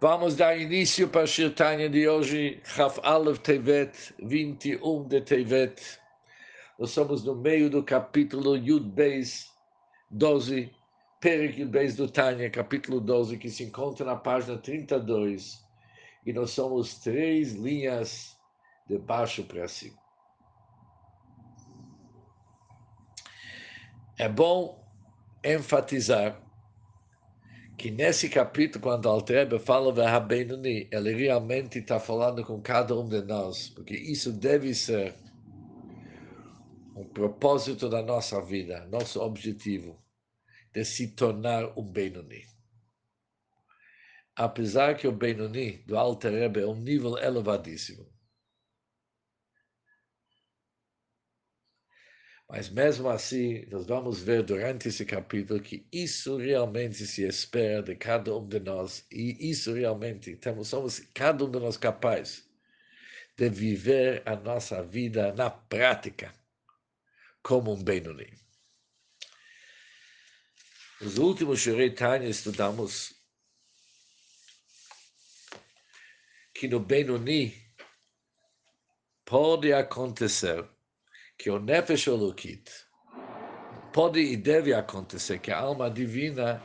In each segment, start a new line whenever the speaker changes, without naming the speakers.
Vamos dar início para a Shirtanya de hoje, Chaf Aleph Tevet, 21 de Tevet. Nós somos no meio do capítulo Yud Beis 12, Perik Yud Beis do Tanya, capítulo 12, que se encontra na página 32. E nós somos três linhas de baixo para cima. É bom enfatizar que nesse capítulo, quando Altrebe fala da Rabenuni, ele realmente está falando com cada um de nós, porque isso deve ser um propósito da nossa vida, nosso objetivo, de se tornar um Benuni. Apesar que o Benuni do Alter Rebbe é um nível elevadíssimo, Mas mesmo assim, nós vamos ver durante esse capítulo que isso realmente se espera de cada um de nós, e isso realmente temos, somos cada um de nós capaz de viver a nossa vida na prática como um Benoni. Nos últimos Shurei estudamos que no Benoni pode acontecer que o Nefesh Olukit pode e deve acontecer que a alma divina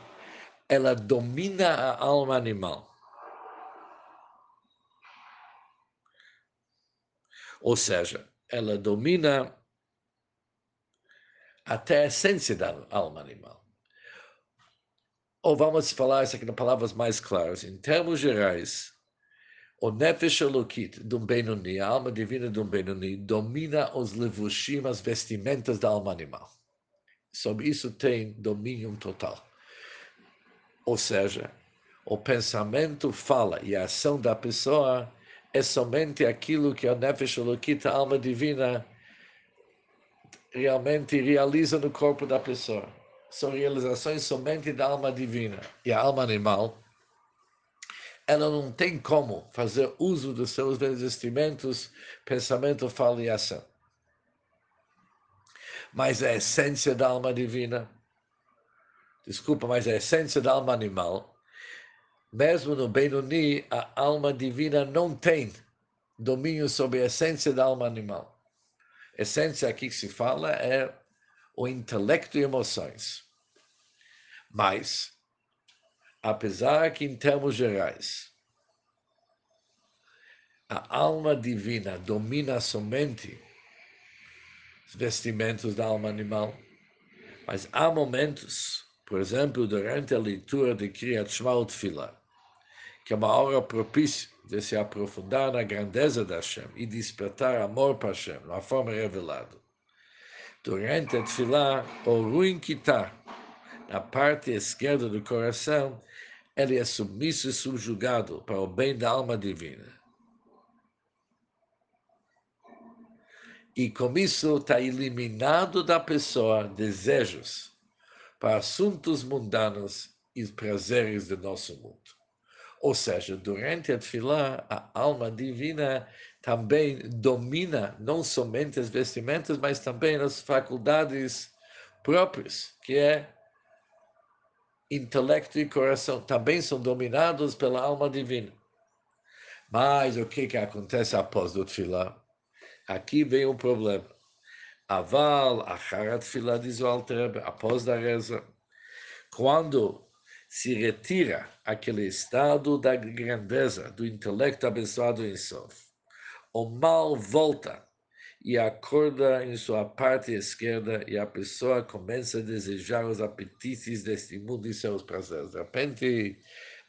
ela domina a alma animal. Ou seja, ela domina até a essência da alma animal. Ou vamos falar isso aqui em palavras mais claras. Em termos gerais, o Nefesh Elokit de um Benoni, a alma divina de um Benoni, domina os levushim, as vestimentas da alma animal. Sobre isso tem domínio total. Ou seja, o pensamento fala e a ação da pessoa é somente aquilo que a Nefesh Elokit, a alma divina, realmente realiza no corpo da pessoa. São realizações somente da alma divina. E a alma animal ela não tem como fazer uso dos seus vestimentos, pensamento, fala e ação. Mas a essência da alma divina, desculpa, mas a essência da alma animal, mesmo no Benoni, a alma divina não tem domínio sobre a essência da alma animal. A essência aqui que se fala é o intelecto e emoções. Mas apesar que, em termos gerais, a alma divina domina somente os vestimentos da alma animal, mas há momentos, por exemplo, durante a leitura de Kriyat Shema Tfilah, que é uma hora propícia de se aprofundar na grandeza da Hashem e despertar amor para Hashem, uma forma revelada. Durante a Tfilah, o ruim que está na parte esquerda do coração ele é submisso e subjugado para o bem da alma divina. E com isso está eliminado da pessoa desejos para assuntos mundanos e prazeres do nosso mundo. Ou seja, durante a tefilá, a alma divina também domina não somente as vestimentas, mas também as faculdades próprias, que é intelecto e coração também são dominados pela alma divina. Mas o que, que acontece após o tefilá? Aqui vem um problema. Aval, acharat tefilá, diz o Alter, após da reza, quando se retira aquele estado da grandeza, do intelecto abençoado em Sof, o mal volta e acorda em sua parte esquerda e a pessoa começa a desejar os apetites deste mundo e seus prazeres. De repente,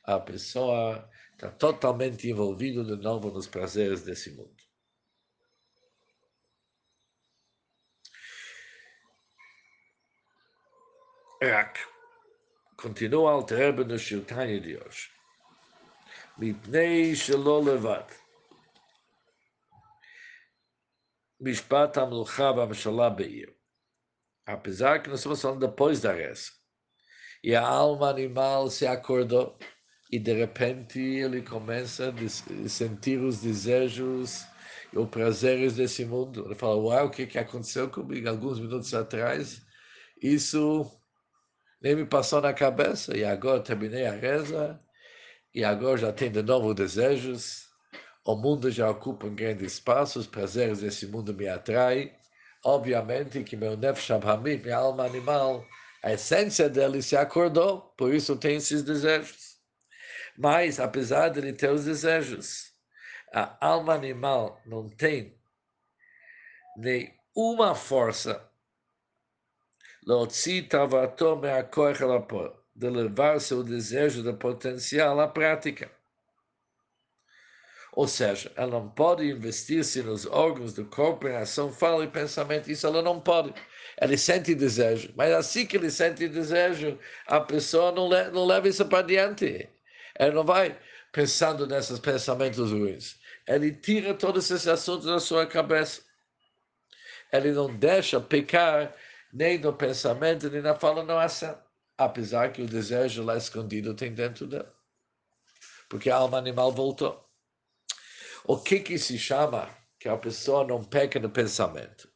a pessoa está totalmente envolvida de novo nos prazeres desse mundo. Rak. Continua o Alter Rebbe no Shirtanya de hoje. Mipnei Shalolevat. Mishpat Amlucha Bamshalá Beir. Apesar que nós estamos falando depois da reza. E a alma animal se acordou e de repente ele começa a sentir os desejos e os prazeres desse mundo. Ele fala, uau, o que, que aconteceu comigo alguns minutos atrás? Isso nem me passou na cabeça e agora terminei a reza e agora já tem de novo desejos. O mundo já ocupa um grande espaço, os prazeres desse mundo me atraem. Obviamente que meu nefesh abhamim, minha alma animal, a essência dele se acordou, por isso tem esses desejos. Mas, apesar de ele ter os desejos, a alma animal não tem nenhuma força de levar seu desejo de potencial à prática. Ou seja, ela não pode investir-se nos órgãos do corpo em ação, fala e pensamento. Isso ela não pode. Ele sente desejo, mas assim que ele sente desejo, a pessoa não, le não leva isso para diante. Ela não vai pensando nesses pensamentos ruins. Ele tira todos esses assuntos da sua cabeça. Ele não deixa pecar nem no pensamento, nem na fala, não ação. Apesar que o desejo lá escondido tem dentro dela. Porque a alma animal voltou. O que que se chama que a pessoa não peca no pensamento?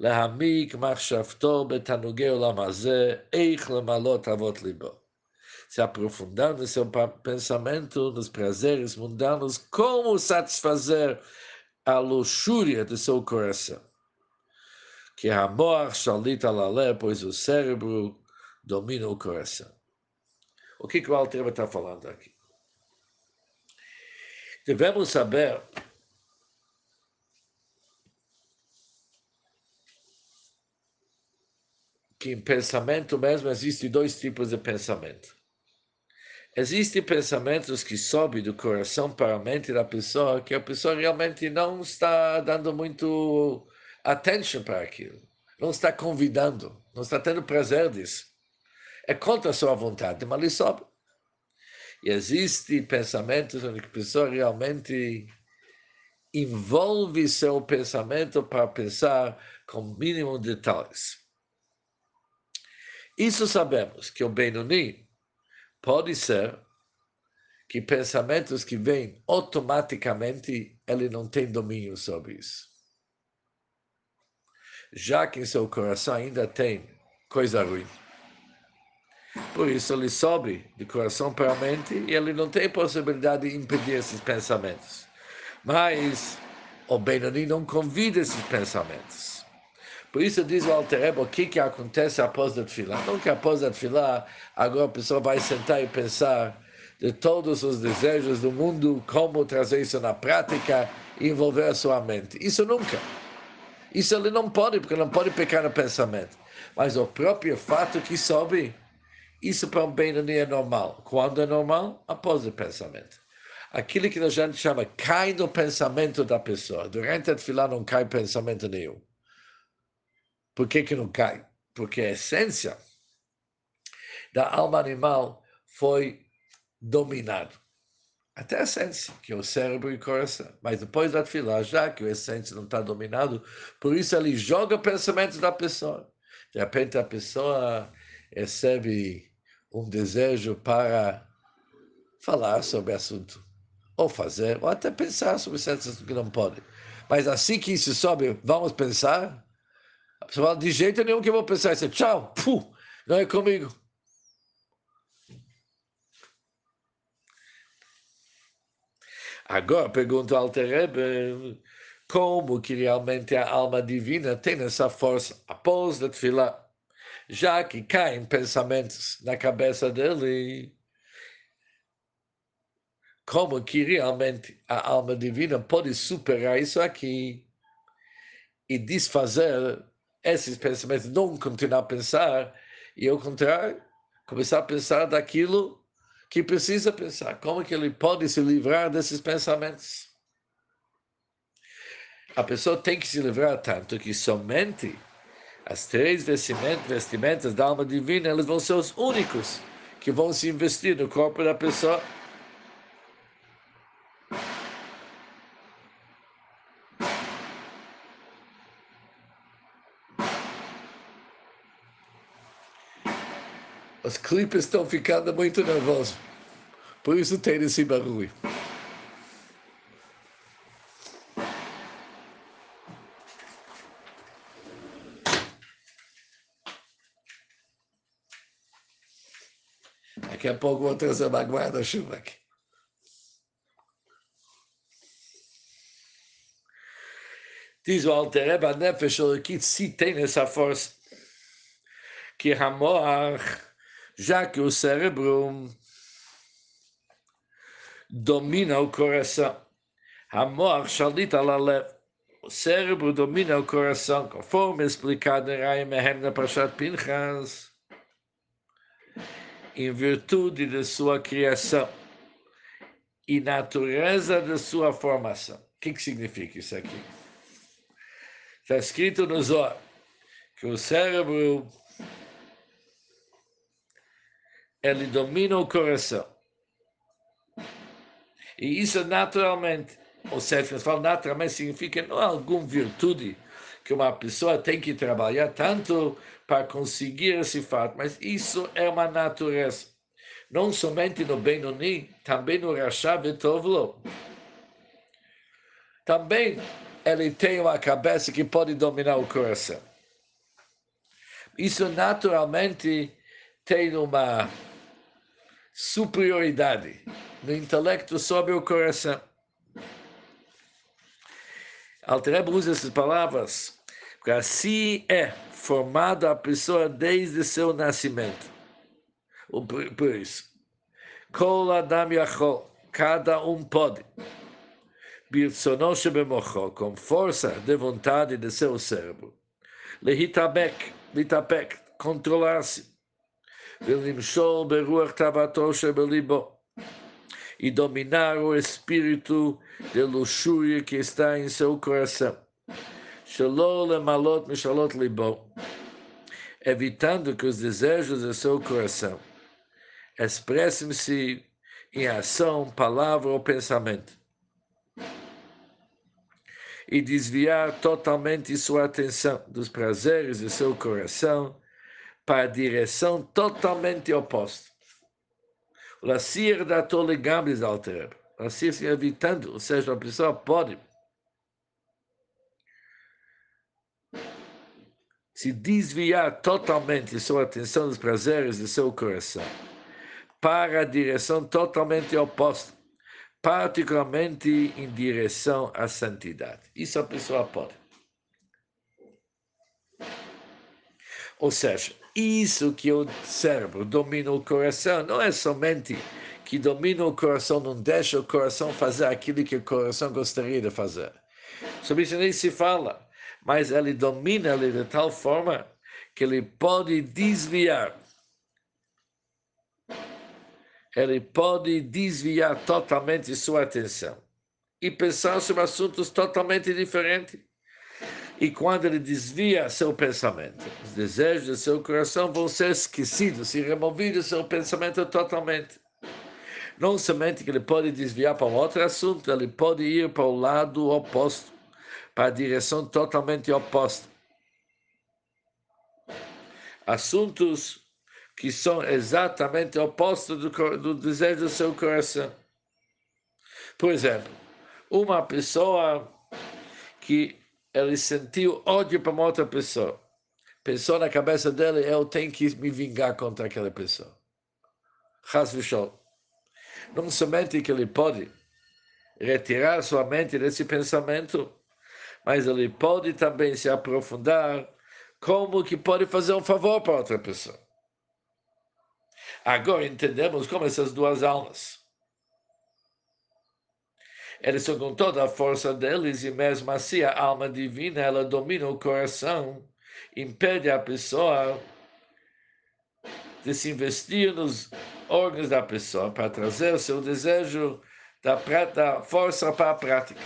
להעמיק מחשבתו בתענוגי עולם הזה, איך למלא תאוות ליבו. Se aprofundar no seu pensamento, nos prazeres mundanos, como satisfazer a luxúria do seu coração. Que a amor shalita lalé, pois o cérebro domina o coração. O que, que o Alter está falando aqui? Devemos saber que em pensamento mesmo existem dois tipos de pensamento. Existem pensamentos que sobem do coração para a mente da pessoa, que a pessoa realmente não está dando muito atenção para aquilo, não está convidando, não está tendo prazer disso. É contra a sua vontade, mas ele sobe. E existem pensamentos onde a pessoa realmente envolve seu pensamento para pensar com mínimo detalhes. Isso sabemos que o Benoni pode ser que pensamentos que vêm automaticamente, ele não tem domínio sobre isso. Já que em seu coração ainda tem coisa ruim. Por isso ele sobe de coração para a mente e ele não tem possibilidade de impedir esses pensamentos. Mas o Benoni não convida esses pensamentos. Por isso diz o Alterebo o que, que acontece após a fila. Não que após a fila, agora a pessoa vai sentar e pensar de todos os desejos do mundo, como trazer isso na prática e envolver a sua mente. Isso nunca. Isso ele não pode, porque não pode pecar no pensamento. Mas o próprio fato que sobe, isso para um bem é normal. Quando é normal? Após o pensamento. Aquilo que a gente chama cai no pensamento da pessoa. Durante a fila não cai pensamento nenhum. Por que, que não cai? Porque a essência da alma animal foi dominado. Até a essência, que é o cérebro e o coração. Mas depois da fila, já que a essência não está dominado, por isso ele joga pensamentos da pessoa. De repente a pessoa recebe um desejo para falar sobre assunto, ou fazer, ou até pensar sobre certos assuntos que não pode. Mas assim que isso sobe, vamos pensar, a pessoa fala, de jeito nenhum que eu vou pensar isso. Tchau, puh, não é comigo. Agora pergunta ao Terebe, como que realmente a alma divina tem essa força após a tefilá, já que caem pensamentos na cabeça dele, como que realmente a alma divina pode superar isso aqui e desfazer esses pensamentos, não continuar a pensar, e ao contrário, começar a pensar daquilo que precisa pensar. Como que ele pode se livrar desses pensamentos? A pessoa tem que se livrar tanto que somente as três vestimentas, vestimentas da alma divina, elas vão ser os únicos que vão se investir no corpo da pessoa Os clipes estão ficando muito nervosos. Por isso tem esse barulho. Daqui a pouco vou trazer uma guarda-chuva aqui. Diz o Altereba, Nefesh Eloquit, se tem essa força, que Hamoach, já que o cérebro domina o coração, Hamoach Shalit Alalev, o cérebro domina o coração, conforme explicado em Raim Ehem na Pashat Pinchas, em virtude de sua criação e natureza de sua formação. O que, que significa isso aqui? Está escrito no Zohar que o cérebro ele domina o coração. E isso naturalmente, ou seja, quando naturalmente, significa não alguma virtude que uma pessoa tem que trabalhar tanto para conseguir esse fato, mas isso é uma natureza. Não somente no Benoni, também no Rasha Betovlo. Também ele tem uma cabeça que pode dominar o coração. Isso naturalmente tem uma superioridade no intelecto sobre o coração. Altereb usa essas palavras, porque assim é formada a pessoa desde seu nascimento. Por isso, Adam Yachol, cada um pode com força de vontade de seu cérebro. Lehitabek, litapek, controlar-se. Velimshol beruach. E dominar o espírito de luxúria que está em seu coração. Malot mishalot libo. Evitando que os desejos de seu coração expressem-se em ação, palavra ou pensamento e desviar totalmente sua atenção dos prazeres de seu coração para a direção totalmente oposta. Lassir da Tole Gambis Alter. Lassir se evitando, ou seja, a pessoa pode se desviar totalmente sua atenção dos prazeres de seu coração para a direção totalmente oposta particularmente em direção à santidade. Isso a pessoa pode. Ou seja, isso que o cérebro domina o coração não é somente que domina o coração, não deixa o coração fazer aquilo que o coração gostaria de fazer. Sobre isso nem se fala, mas ele domina ele de tal forma que ele pode desviar ele pode desviar totalmente sua atenção e pensar sobre assuntos totalmente diferentes. E quando ele desvia seu pensamento, os desejos do seu coração vão ser esquecidos e removidos do seu pensamento totalmente. Não somente que ele pode desviar para um outro assunto, ele pode ir para o lado oposto, para a direção totalmente oposta. Assuntos que são exatamente opostos do, do desejo do seu coração. Por exemplo, uma pessoa que ele sentiu ódio para uma outra pessoa, pensou na cabeça dele, eu tenho que me vingar contra aquela pessoa. Não somente que ele pode retirar sua mente desse pensamento, mas ele pode também se aprofundar como que pode fazer um favor para outra pessoa. Agora entendemos como essas duas almas. Eles são com toda a força deles e mesmo assim a alma divina ela domina o coração, impede a pessoa de se investir nos órgãos da pessoa para trazer o seu desejo da, da força para a prática.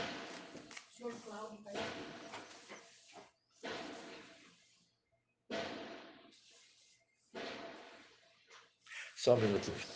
Só um minutinho.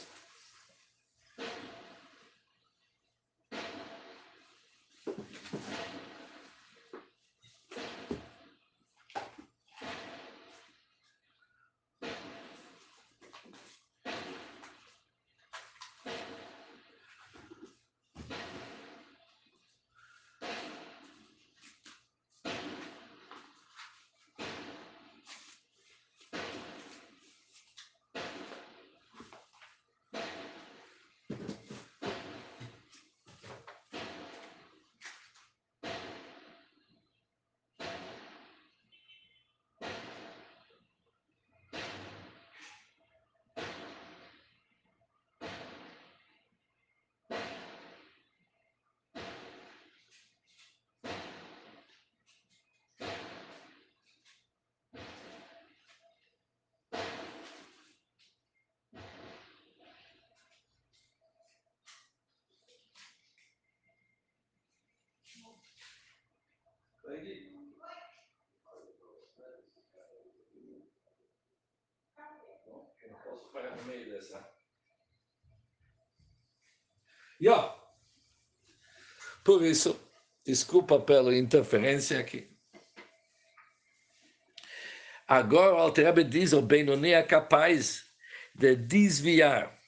No meio dessa. Yeah. Por isso, desculpa pela interferência aqui. Agora o Alter diz, o Benoni é capaz de desviar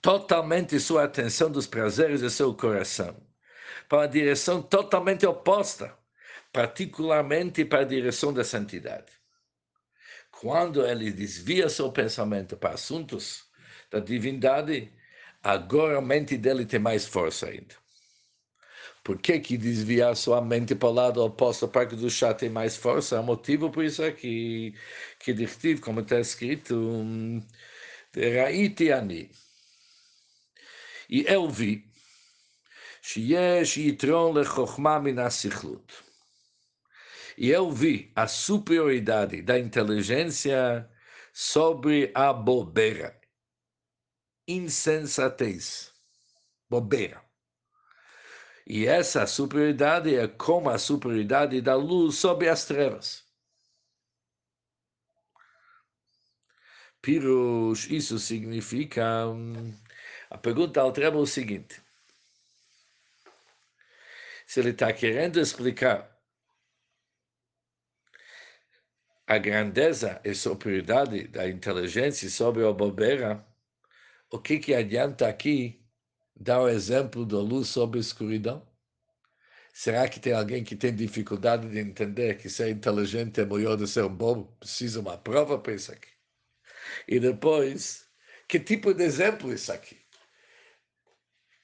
totalmente sua atenção dos prazeres de seu coração para a direção totalmente oposta, particularmente para a direção da santidade Quando ele desvia seu pensamento para assuntos da divindade, agora a mente dele tem mais força ainda. Por que, que desviar sua mente para o lado oposto para que do chá tem mais força? O motivo por isso é que, que diz, como está escrito, Raiti ani. E eu vi, שיש יתרון לחוכמה מן הסיכלות. E eu vi a superioridade da inteligência sobre a bobeira, insensatez, bobeira. E essa superioridade é como a superioridade da luz sobre as trevas. Pirush, isso significa. Hum, a pergunta ao é o seguinte: se ele está querendo explicar a grandeza e superioridade da inteligência sobre a bobeira, o que, que adianta aqui dar o exemplo da luz sobre a escuridão? Será que tem alguém que tem dificuldade de entender que ser inteligente é melhor do que ser um bobo? Precisa uma prova para isso aqui. E depois, que tipo de exemplo é isso aqui?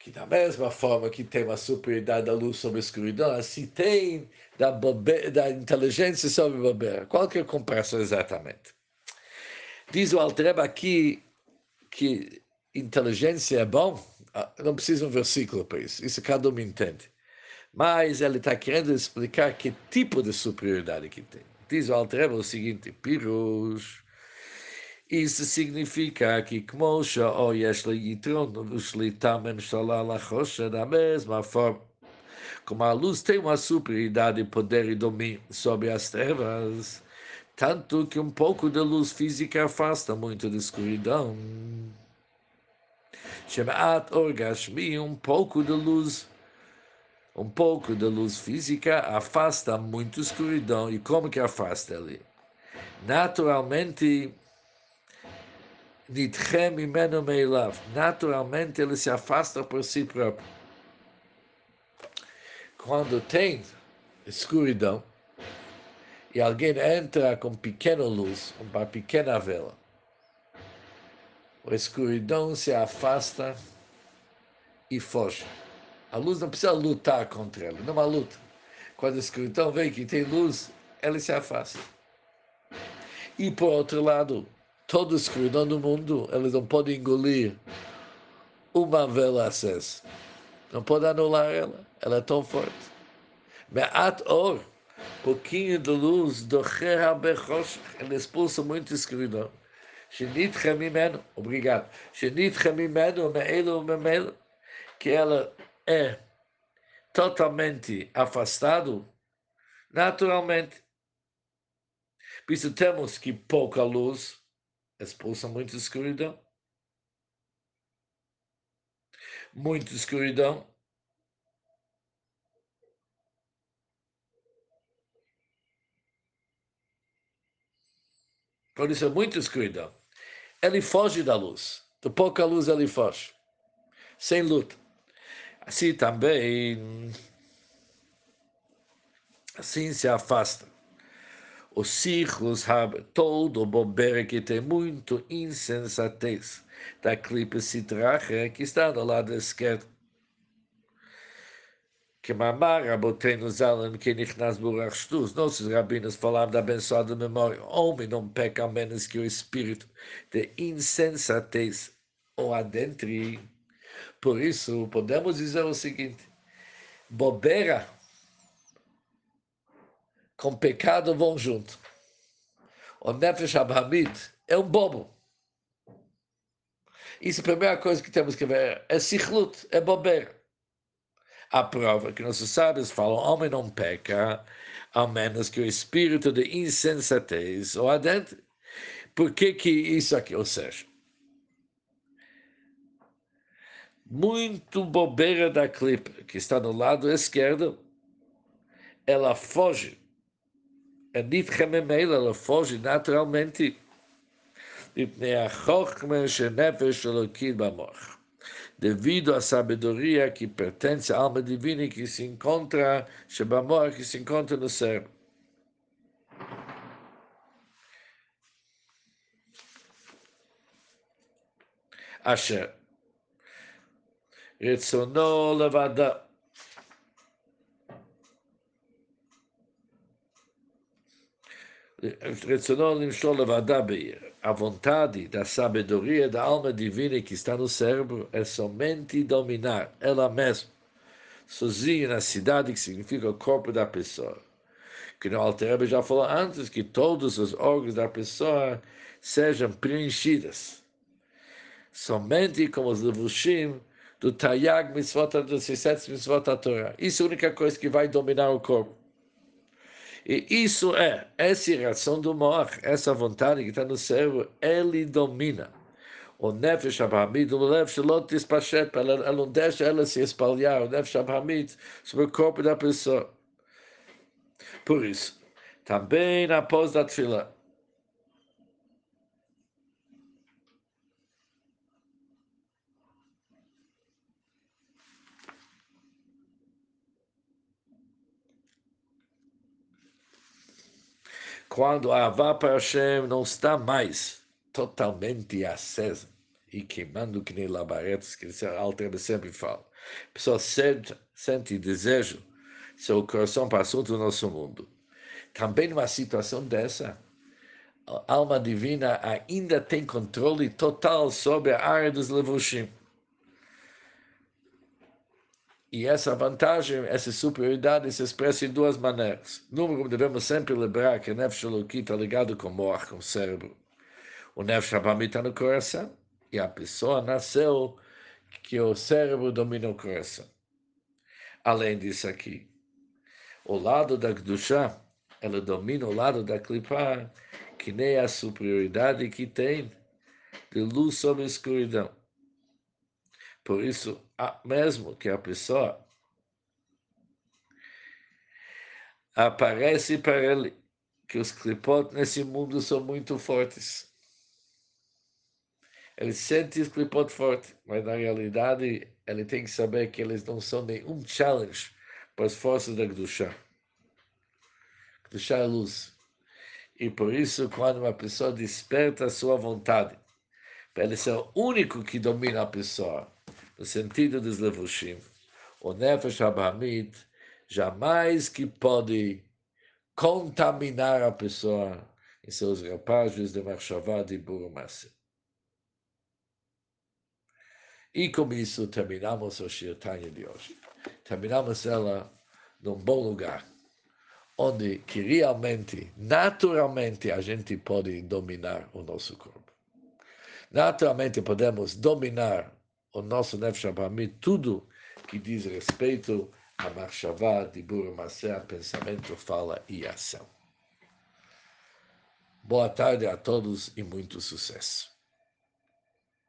Que da mesma forma que tem uma superioridade da luz sobre a escuridão, assim tem da, bobe, da inteligência sobre a bobeira. Qual que é a comparação exatamente? Diz o Altreba aqui que inteligência é bom, ah, não precisa um versículo para isso, isso cada um entende. Mas ele está querendo explicar que tipo de superioridade que tem. Diz o Altreba o seguinte, Pirush, isso significa que como o yesh yitron ushlita memshala lachosha, da mesma forma, como a luz tem uma superioridade, poder e domínio sobre as trevas, tanto que um pouco de luz física afasta muito da escuridão. Shemaat orgashmi, um pouco de luz, um pouco de luz física afasta muito escuridão. E como que afasta ele? Naturalmente. Naturalmente ele se afasta por si próprio. Quando tem escuridão e alguém entra com pequena luz, uma pequena vela, a escuridão se afasta e foge. A luz não precisa lutar contra ela, não há luta. Quando a escuridão vem que tem luz, ela se afasta. E por outro lado, toda escuridão do mundo, eles não podem engolir uma vela acesa. Não pode anular ela, ela é tão forte. Me'at or, pouquinho de luz, do ele expulsa muito escuridão. Shenitcha mimeno, obrigado. Shenitcha mimeno, me'elo, me'elo, que ela é totalmente afastado, naturalmente. Por isso temos que pouca luz expulsa muita escuridão. Muita escuridão. Por isso é muita escuridão. Ele foge da luz. De pouca luz ele foge. Sem luta. Assim também. Assim se afasta os ciclos todo bobeira que tem muito insensatez da clipe citrache que está do lado esquerdo. Que mamar rabotenu zalam que nichnas burach. Nossos rabinos falaram da abençoada memória. Homem não peca menos que o espírito de insensatez ou adentre. Por isso, podemos dizer o seguinte: bobeira com pecado vão junto. O Nefesh Abhamid é um bobo. Isso é a primeira coisa que temos que ver. É sichlut, é bobeira. A prova que nossos sábios falam, homem não peca, a menos que o espírito de insensatez ou adentro. Por que, que isso aqui? Ou seja, muito bobeira da clipe, que está no lado esquerdo, ela foge é nifcha memeila, ela foge naturalmente. Devido à sabedoria que pertence à alma divina que se encontra, Shebamor, que se encontra no cérebro. Asher. Retzono levada. A vontade da sabedoria da alma divina que está no cérebro é somente dominar ela mesma, sozinha na cidade, que significa o corpo da pessoa. Que no Alter já falou antes que todos os órgãos da pessoa sejam preenchidos. Somente como os levushim do Tayag Mitzvot, dos 17 Mitzvot Torá. Isso é a única coisa que vai dominar o corpo. E isso é, essa reação do Moach, essa vontade que está no cérebro, ele domina. O Nefesh Abrahamid, o Lev Shalot Tispashet, ela não deixa ela se espalhar, o Nefesh Abrahamid, sobre o corpo da pessoa. Por isso, também após a Tfilah, quando a Avá para Hashem não está mais totalmente acesa e queimando que nem labaretes, que a Alter sempre fala. A pessoa sente, sente desejo, seu coração para do nosso mundo. Também numa situação dessa, a alma divina ainda tem controle total sobre a área dos levushim. E essa vantagem, essa superioridade se expressa em duas maneiras. Número um, devemos sempre lembrar que o Nefesh Eloki está ligado com o Moach, com o cérebro. O Nefesh Abami está no coração. E a pessoa nasceu que o cérebro domina o coração. Além disso aqui, o lado da Gdusha, ela domina o lado da Klipá, que nem a superioridade que tem de luz sobre escuridão. Por isso, mesmo que a pessoa aparece para ele que os clipot nesse mundo são muito fortes. Ele sente os clipot fortes, mas na realidade ele tem que saber que eles não são nenhum challenge para as forças da Gdusha. Gdusha é luz. E por isso, quando uma pessoa desperta a sua vontade, para ele ser o único que domina a pessoa, no sentido dos levushim, o nefesh abahamit jamais que pode contaminar a pessoa em seus rapazes de marchavá de burumase. E com isso terminamos o Shirtanya de hoje. Terminamos ela num bom lugar, onde que realmente, naturalmente, a gente pode dominar o nosso corpo. Naturalmente podemos dominar o nosso Nefesh tudo que diz respeito a Marshavá, Dibur, Masé, pensamento, fala e ação. Boa tarde a todos e muito sucesso.